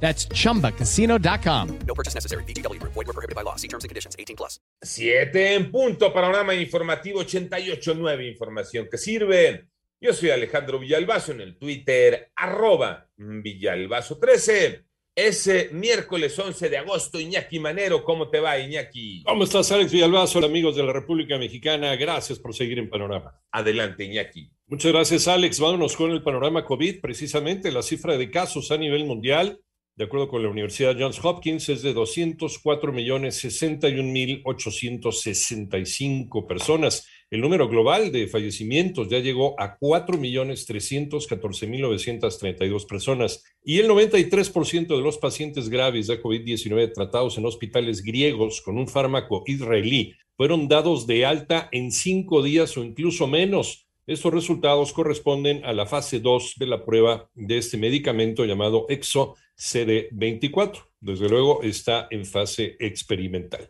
That's chumbacasino.com. No purchase necessary. BGW. Void were prohibited by law. See terms and conditions. 18 plus. 7 en punto, panorama informativo 88.9, información que sirve. Yo soy Alejandro Villalbazo en el Twitter, arroba Villalbazo13. Ese miércoles 11 de agosto, Iñaki Manero, ¿cómo te va, Iñaki? ¿Cómo estás, Alex Villalbazo, amigos de la República Mexicana? Gracias por seguir en Panorama. Adelante, Iñaki. Muchas gracias, Alex. Vámonos con el panorama COVID. Precisamente la cifra de casos a nivel mundial de acuerdo con la Universidad Johns Hopkins, es de 204 millones 61 mil 865 personas. El número global de fallecimientos ya llegó a 4 millones 314 mil 932 personas y el 93% de los pacientes graves de COVID-19 tratados en hospitales griegos con un fármaco israelí fueron dados de alta en cinco días o incluso menos. Estos resultados corresponden a la fase 2 de la prueba de este medicamento llamado EXO CD24. Desde luego está en fase experimental.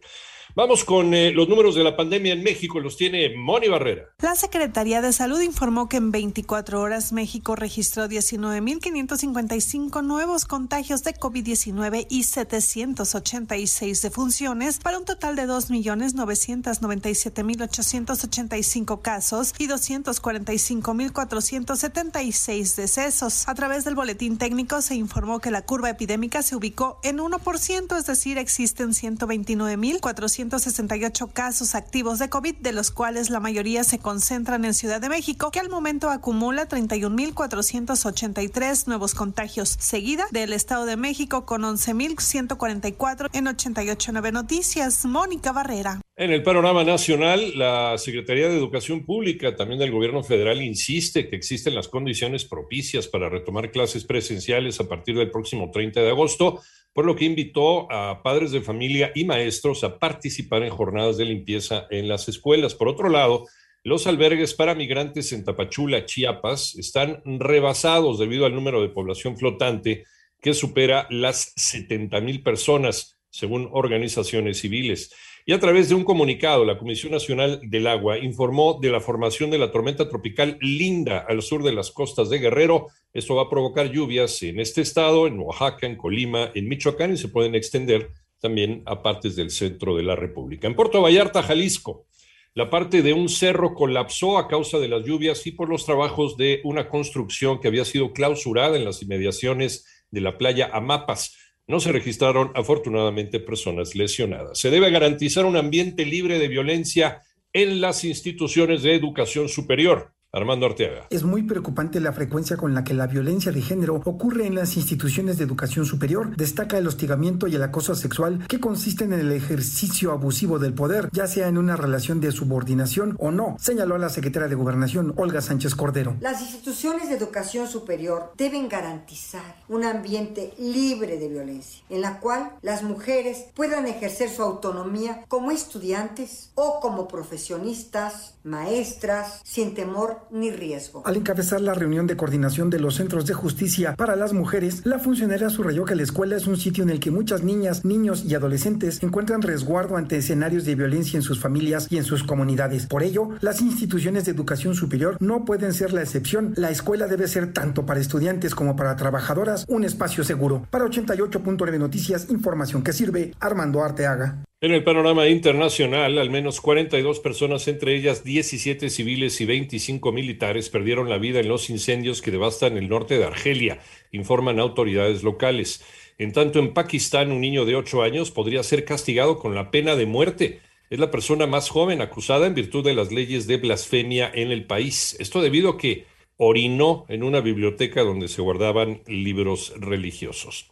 Vamos con eh, los números de la pandemia en México, los tiene Moni Barrera. La Secretaría de Salud informó que en 24 horas México registró 19.555 nuevos contagios de COVID-19 y 786 defunciones para un total de 2.997.885 casos y 245.476 decesos. A través del boletín técnico se informó que la curva epidémica se ubicó en 1%, es decir, existen 129.400 168 casos activos de COVID, de los cuales la mayoría se concentran en Ciudad de México, que al momento acumula 31.483 nuevos contagios, seguida del Estado de México con 11.144 en 88.9 Noticias. Mónica Barrera. En el panorama nacional, la Secretaría de Educación Pública, también del Gobierno Federal, insiste que existen las condiciones propicias para retomar clases presenciales a partir del próximo 30 de agosto, por lo que invitó a padres de familia y maestros a participar en jornadas de limpieza en las escuelas. Por otro lado, los albergues para migrantes en Tapachula, Chiapas, están rebasados debido al número de población flotante que supera las 70 mil personas, según organizaciones civiles. Y a través de un comunicado, la Comisión Nacional del Agua informó de la formación de la tormenta tropical Linda al sur de las costas de Guerrero. Esto va a provocar lluvias en este estado, en Oaxaca, en Colima, en Michoacán y se pueden extender también a partes del centro de la República. En Puerto Vallarta, Jalisco, la parte de un cerro colapsó a causa de las lluvias y por los trabajos de una construcción que había sido clausurada en las inmediaciones de la playa Amapas. No se registraron afortunadamente personas lesionadas. Se debe garantizar un ambiente libre de violencia en las instituciones de educación superior. Armando Arteaga. Es muy preocupante la frecuencia con la que la violencia de género ocurre en las instituciones de educación superior. Destaca el hostigamiento y el acoso sexual que consisten en el ejercicio abusivo del poder, ya sea en una relación de subordinación o no, señaló la secretaria de Gobernación, Olga Sánchez Cordero. Las instituciones de educación superior deben garantizar un ambiente libre de violencia, en la cual las mujeres puedan ejercer su autonomía como estudiantes o como profesionistas, maestras, sin temor ni riesgo. Al encabezar la reunión de coordinación de los centros de justicia para las mujeres, la funcionaria subrayó que la escuela es un sitio en el que muchas niñas, niños y adolescentes encuentran resguardo ante escenarios de violencia en sus familias y en sus comunidades. Por ello, las instituciones de educación superior no pueden ser la excepción. La escuela debe ser tanto para estudiantes como para trabajadoras un espacio seguro. Para 88.9 Noticias, información que sirve, Armando Arteaga. En el panorama internacional, al menos 42 personas, entre ellas 17 civiles y 25 militares, perdieron la vida en los incendios que devastan el norte de Argelia, informan autoridades locales. En tanto, en Pakistán, un niño de 8 años podría ser castigado con la pena de muerte. Es la persona más joven acusada en virtud de las leyes de blasfemia en el país. Esto debido a que orinó en una biblioteca donde se guardaban libros religiosos.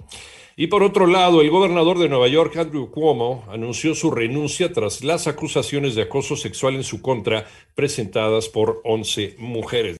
Y por otro lado, el gobernador de Nueva York, Andrew Cuomo, anunció su renuncia tras las acusaciones de acoso sexual en su contra presentadas por 11 mujeres.